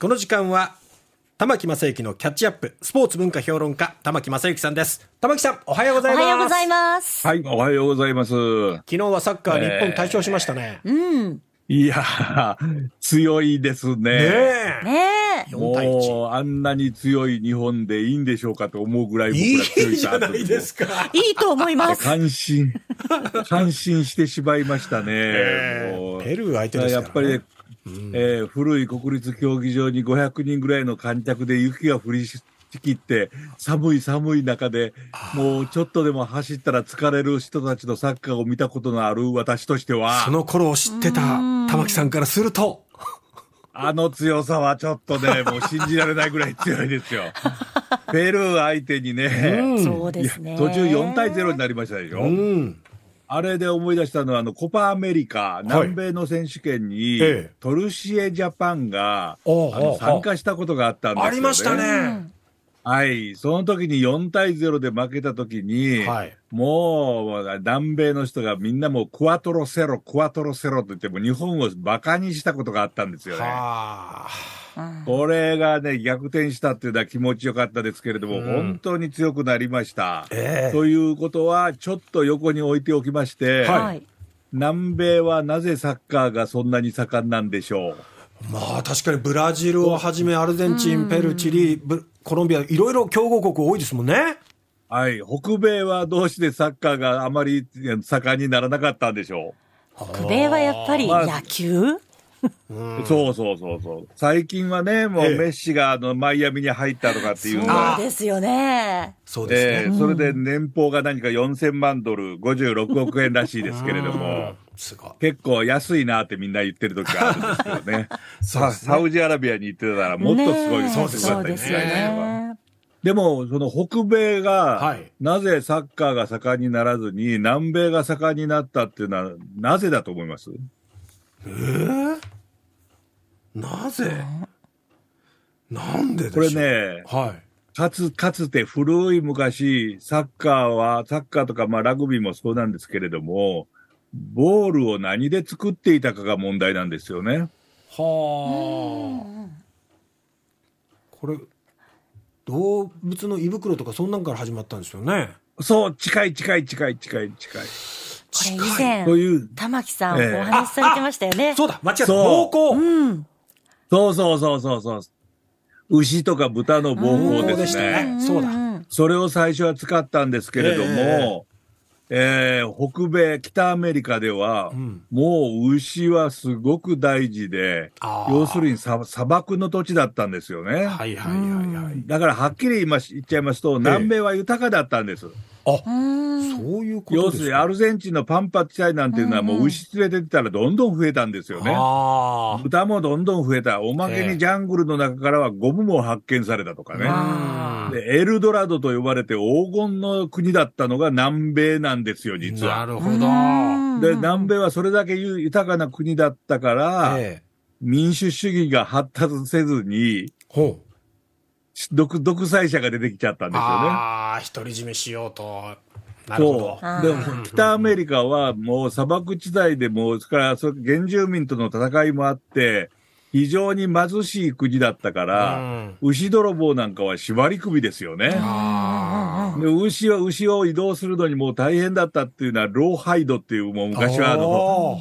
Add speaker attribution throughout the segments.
Speaker 1: この時間は玉木正之のキャッチアップスポーツ文化評論家玉木正之さんです。玉木さんおはようございます。
Speaker 2: おはようございます。
Speaker 3: はい、おはようございます。
Speaker 1: 昨日はサッカー日本大勝しましたね、
Speaker 2: うん。
Speaker 3: いやー、強いですね。
Speaker 1: ねえ。
Speaker 2: ねえ。
Speaker 1: 4対1
Speaker 3: もう、あんなに強い日本でいいんでしょうかと思うぐらい
Speaker 1: い
Speaker 3: 僕ら強い
Speaker 1: いじゃないですか。
Speaker 2: いいと思います。
Speaker 3: 感心、感心してしまいましたね。
Speaker 1: え
Speaker 3: もう。
Speaker 1: ペルー相手ですから、ね、
Speaker 3: やっぱりね、えー古い国立競技場に500人ぐらいの観客で雪が降りしきって、寒い寒い中で、もうちょっとでも走ったら疲れる人たちのサッカーを見たことのある私としては
Speaker 1: そ、の頃を知ってた玉木さんからすると。
Speaker 3: あの強さはちょっとね、もう信じられないぐらい強いですよ。ペルー相手にね、
Speaker 2: そうですね。
Speaker 3: いや途中4対0になりましたでしょ。
Speaker 1: うん
Speaker 3: あれで思い出したのは、あの、コパアメリカ、南米の選手権に、
Speaker 1: ええ
Speaker 3: トルシエジャパンが、
Speaker 1: おうおうおう
Speaker 3: あの参加したことがあったんですよ、ね。
Speaker 1: ありましたね、
Speaker 3: はい。その時に4対0で負けた時に、
Speaker 1: はい
Speaker 3: もう、南米の人がみんなもう、クワトロセロ、クワトロセロと言っても、日本を馬鹿にしたことがあったんですよね。
Speaker 1: はあ
Speaker 3: これがね、逆転したっていうのは気持ちよかったですけれども、
Speaker 1: うん
Speaker 3: 本当に強くなりました。
Speaker 1: ええ
Speaker 3: ということは、ちょっと横に置いておきまして、
Speaker 1: はい
Speaker 2: はい
Speaker 3: 南米はなぜサッカーがそんなに盛んなんでしょう？
Speaker 1: まあ確かにブラジルをはじめアルゼンチン、ペルー、チリ、ブコロンビア、いろいろ強豪国多いですもんね。
Speaker 3: はい。北米はどうしてサッカーがあまり盛んにならなかったんでしょ
Speaker 2: 北米はやっぱり
Speaker 3: まあう、そうそうそうそう。最近はね、もう
Speaker 1: ええ。
Speaker 3: メッシがあのマイアミに入ったとかっていうの
Speaker 2: そう
Speaker 3: が、
Speaker 2: ですよね。
Speaker 1: そうですね。
Speaker 3: ええそれで年俸が何か4000万ドル、56億円らしいですけれども、
Speaker 1: すごい。
Speaker 3: 結構安いなってみんな言ってる時があるんですけどね。
Speaker 1: ね。
Speaker 3: ササウジアラビアに行ってたらもっとすごい
Speaker 2: ね。え
Speaker 3: そうです
Speaker 2: よね。
Speaker 3: でも、その北米が、
Speaker 1: はい。
Speaker 3: なぜサッカーが盛んにならずに、南米が盛んになったっていうのは、なぜだと思います？
Speaker 1: なぜ？なんででしょ
Speaker 3: こ
Speaker 1: う
Speaker 3: れね、
Speaker 1: はい。
Speaker 3: かつ、かつて古い昔、サッカーは、サッカーとか、まあラグビーもそうなんですけれども、ボールを何で作っていたかが問題なんですよね。
Speaker 1: はあ。これ、動物の胃袋とかそんなんから始まったんですよね。
Speaker 3: そう、近い近い近い近い近い。
Speaker 2: これ以前
Speaker 3: という、
Speaker 2: 玉木さん
Speaker 3: ええ
Speaker 2: お話しされてましたよね
Speaker 1: そうだ、間違えた。
Speaker 3: そう
Speaker 1: 膀胱。
Speaker 2: うん
Speaker 3: そうそうそうそうそう。牛とか豚の膀胱
Speaker 1: 膀胱
Speaker 3: で
Speaker 1: ですした
Speaker 3: ね。
Speaker 1: ね。そうだ。
Speaker 2: ん
Speaker 3: それを最初は使ったんですけれども、えー北米、北アメリカでは、
Speaker 1: ん
Speaker 3: もう牛はすごく大事で要するにさ砂漠の土地だったんですよね。
Speaker 1: はいはいはいはい。
Speaker 3: だからはっきり言いまし言っちゃいますと、南米は豊かだったんです。
Speaker 1: あ、
Speaker 2: うん
Speaker 1: そういうこと
Speaker 3: 要
Speaker 1: です。
Speaker 3: るにアルゼンチンのパンパ地帯なんていうのはもう牛連れてったらどんどん増えたんですよね。
Speaker 1: ああ。
Speaker 3: 豚もどんどん増えた。おまけ
Speaker 1: ええ
Speaker 3: にジャングルの中からはゴムも発見されたとかね。
Speaker 2: あ
Speaker 3: でエルドラドと呼ばれて黄金の国だったのが南米なんですよ、実は。
Speaker 1: なるほど。
Speaker 2: うん
Speaker 3: で、南米はそれだけ豊かな国だったから、
Speaker 1: ええ。
Speaker 3: 民主主義が発達せずに、
Speaker 1: ほう。
Speaker 3: 独独裁者が出てきちゃったんですよね。
Speaker 1: ああ、独り占めしようと。なるほど。
Speaker 3: でも、北アメリカはもう砂漠地帯でもう、それからそれ原住民との戦いもあって、非常に貧しい国だったから、
Speaker 1: うん
Speaker 3: 牛泥棒なんかは縛り首ですよね。
Speaker 1: あ
Speaker 3: で牛は、牛を移動するのにもう大変だったっていうのは、ローハイドっていう、もう
Speaker 1: あ。
Speaker 3: 昔はあの、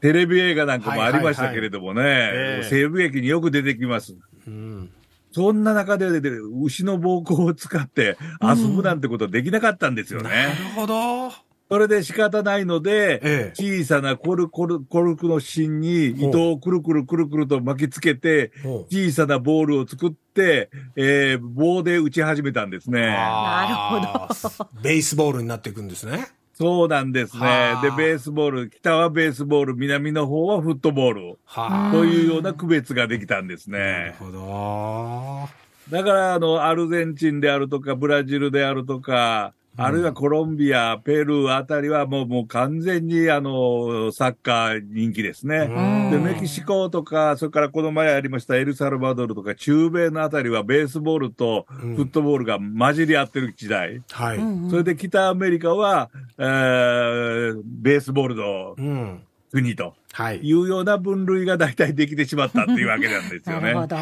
Speaker 3: テレビ映画なんかもありましたけれどもね、
Speaker 1: ええ
Speaker 3: 西部劇によく出てきます。
Speaker 1: うん。
Speaker 3: そんな中で、で牛の膀胱を使って遊ぶなんてことできなかったんですよ
Speaker 1: な
Speaker 3: ね。
Speaker 1: るほど。
Speaker 3: それで仕方ないので、
Speaker 1: ええ
Speaker 3: 小さなコルコルコルクの芯に糸をくるくるくるくると巻きつけて、小さなボールを作って、えー棒で打ち始めたんですね。
Speaker 1: あーベースボールになっていくんですね。
Speaker 3: そうなんですね
Speaker 1: は。あ
Speaker 3: で、ベースボール、北はベースボール、南の方はフットボール。
Speaker 1: は
Speaker 3: というような区別ができたんです
Speaker 1: なる
Speaker 3: ね。
Speaker 1: ほど。
Speaker 3: だから、あの、アルゼンチンであるとか、ブラジルであるとか、あるいはコロンビア、ペルーあたりはもう、もう完全に、あの、サッカー人気ですね。
Speaker 1: うん
Speaker 3: で、メキシコとか、それからこの前ありましたエルサルバドルとか、中米のあたりはベースボールとフットボールが混じり合ってる時代。
Speaker 1: はい。
Speaker 2: うん
Speaker 3: それで北アメリカは、えー、ベースボールの
Speaker 1: うん。
Speaker 3: 国と。
Speaker 1: はい。
Speaker 3: いうような分類が大体できてしまったっていうわけなんですよね。
Speaker 2: なるほど。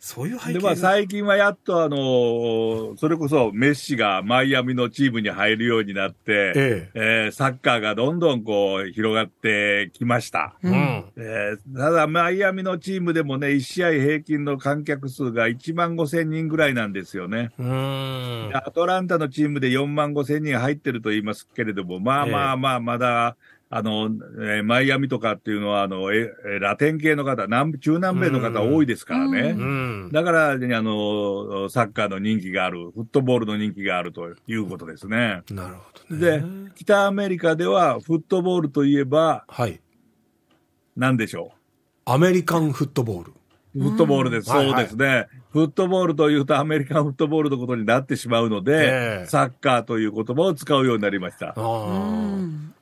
Speaker 1: そういう背
Speaker 3: で、
Speaker 1: 景が。
Speaker 3: まあ最近はやっとあの、それこそメッシがマイアミのチームに入るようになって、
Speaker 1: え
Speaker 3: えーサッカーがどんどんこう広がってきました。
Speaker 1: え。うん。
Speaker 3: えーただ、マイアミのチームでもね、1試合平均の観客数が1万5千人ぐらいなんですよね。
Speaker 1: うーん
Speaker 3: で。アトランタのチームで4万5千人入ってると言いますけれども、まあまあまあ、まだ、あの、えーマイアミとかっていうのは、あの、ええラテン系の方、南中南米の方多いですからね。
Speaker 1: うん。
Speaker 3: だから、ねあの、サッカーの人気がある、フットボールの人気があるということですね。
Speaker 1: なるほどね。
Speaker 3: で、北アメリカでは、フットボールといえば、
Speaker 1: はい。
Speaker 3: 何でしょ
Speaker 1: アメリカンフットボール。
Speaker 3: う。フットボールです。
Speaker 1: うん
Speaker 3: そうですね。フットボールというとアメリカンフットボールのことになってしまうので、
Speaker 1: ええ
Speaker 3: サッカーという言葉を使うようになりました。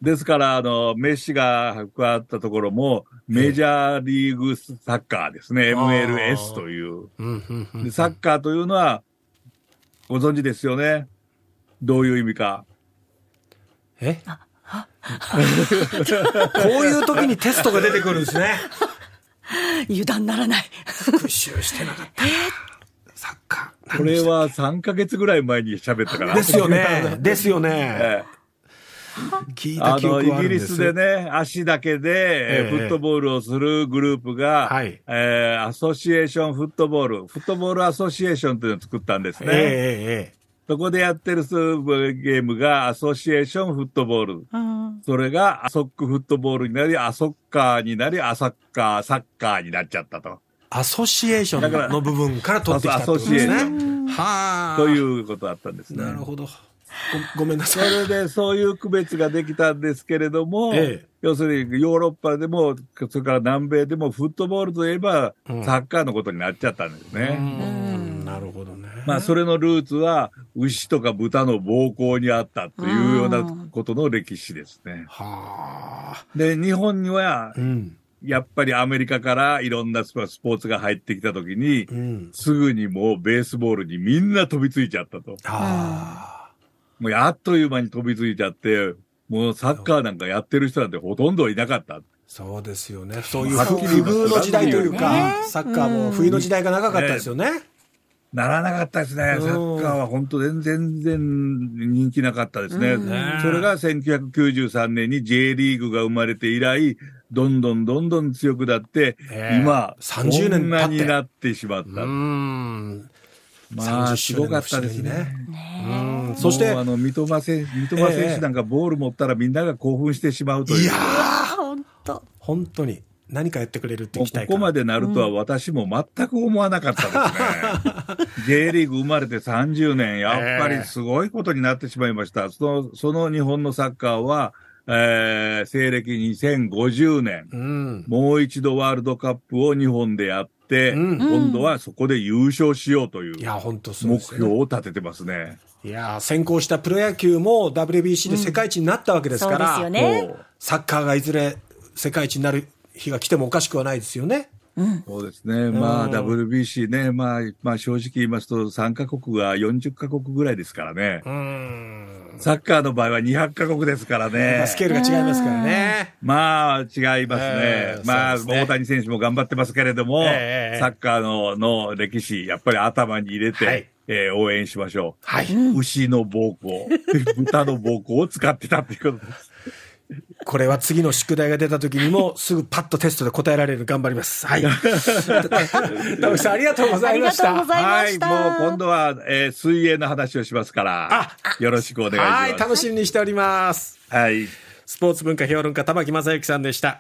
Speaker 3: ですから、あの、メッシが加わったところも、メジャーリーグサッカーですね。
Speaker 1: あー
Speaker 3: MLS という。
Speaker 1: うん、うん、うん
Speaker 3: で。サッカーというのは、ご存知ですよね？どういう意味か。
Speaker 1: え？こういう時にテストが出てくるんですね。
Speaker 2: 油断ならない。
Speaker 1: 復習してなかった。サッカー。
Speaker 3: これは3ヶ月ぐらい前に喋ったから。
Speaker 1: ですよね。ですよね。
Speaker 3: ええ
Speaker 1: 聞いた
Speaker 3: あの、
Speaker 1: 記憶はあ
Speaker 3: イギリスでね、足だけで、
Speaker 1: ええ
Speaker 3: フットボールをするグループが、
Speaker 1: はい
Speaker 3: えーアソシエーションフットボール、フットボールアソシエーションというのを作ったんですね。
Speaker 1: えええ
Speaker 3: そこでやってるゲームがアソシエーションフットボール。
Speaker 2: うん。
Speaker 3: それがアソックフットボールになり、アソッカーになり、アサッカー、サッカーになっちゃったと。
Speaker 1: アソシエーションの部分から取ってきたってことです
Speaker 3: アソシエーシ
Speaker 1: ね。はあ。
Speaker 3: ということだったんですね。
Speaker 1: なるほど。ごごめんな
Speaker 3: そ
Speaker 1: さい。
Speaker 3: れでそういう区別ができたんですけれども、
Speaker 1: ええ
Speaker 3: 要するにヨーロッパでも、それから南米でもフットボールといえば、
Speaker 1: うん
Speaker 3: サッカーのことになっちゃったんです
Speaker 1: う
Speaker 3: ね。
Speaker 1: んなるほどね。
Speaker 3: まあ、それのルーツは、牛とか豚の暴行にあったというようなことの歴史ですね。
Speaker 1: はあ。
Speaker 3: で、日本には
Speaker 1: う、ん。
Speaker 3: やっぱりアメリカからいろんなスポーツが入ってきたときに
Speaker 1: う、ん。
Speaker 3: すぐにもうベースボールにみんな飛びついちゃったと。
Speaker 1: あ
Speaker 3: もうあっという間に飛びついちゃって、もうサッカーなんかやってる人なんてほとんどいなかった。
Speaker 1: あ。そうですよね。そういう不遇の時代というか
Speaker 2: ね、
Speaker 1: サッカーも冬の時代が長かったですよね。
Speaker 3: ならなかったですね。
Speaker 1: うん
Speaker 3: サッカーは本当全然、全然人気なかったですね。
Speaker 2: うん
Speaker 1: ね
Speaker 3: それが1993年に J リーグが生まれて以来、どんどんどんどん強くなって、
Speaker 1: ええ
Speaker 3: 今、
Speaker 1: 30年
Speaker 3: こんな
Speaker 1: 経って
Speaker 3: になってしまった。
Speaker 1: うん。
Speaker 3: まあ、
Speaker 1: 30
Speaker 3: すごかったですね。
Speaker 1: うん。そして
Speaker 3: あの、三笘選手、三笘選手なんかボール持ったらみんなが興奮してしまうという。
Speaker 1: いやー、
Speaker 2: 本当。
Speaker 1: 本当に何かやってくれるって期待感。
Speaker 3: ここまでなるとは私も全く思わなかったですね。J リーグ生まれて30年、やっぱりすごいことになってしまいました。その、その日本のサッカーは、えー、西暦2050年、
Speaker 1: うん。
Speaker 3: もう一度ワールドカップを日本でやって、
Speaker 1: うん
Speaker 3: 今度はそこで優勝しようという
Speaker 1: いや、本当そう
Speaker 3: 目標を立ててますね。
Speaker 1: いやー先行したプロ野球も WBC で世界一になったわけですから、
Speaker 2: そうですよね
Speaker 1: サッカーがいずれ世界一になる日が来てもおかしくはないですよね。
Speaker 3: そうですね。まあ、
Speaker 1: うん
Speaker 3: WBC ね、まあ、まあ正直言いますと3カ国が40カ国ぐらいですからね。
Speaker 1: うん。
Speaker 3: サッカーの場合は200カ国ですからね。
Speaker 1: スケールが違いますからね。
Speaker 3: まあ、違いますね。
Speaker 1: ええ
Speaker 3: まあ、
Speaker 1: ね
Speaker 3: 大谷選手も頑張ってますけれども、
Speaker 1: ええ
Speaker 3: サッカーのの歴史、やっぱり頭に入れて、
Speaker 1: はい
Speaker 3: えー応援しましょ
Speaker 1: はい。
Speaker 3: う。牛の膀胱、豚の膀胱を使ってたっていうことです。
Speaker 1: これは次の宿題が出た時にもすぐパッとテストで答えられる頑張ります。はい。田口さんありがとうございました。
Speaker 2: ありがとうございま
Speaker 3: はい、もう今度は、えー水泳の話をしますから、よろしくお願いします。
Speaker 1: はい、楽しみにしております。
Speaker 3: はい。
Speaker 1: スポーツ文化評論家玉木正之さんでした。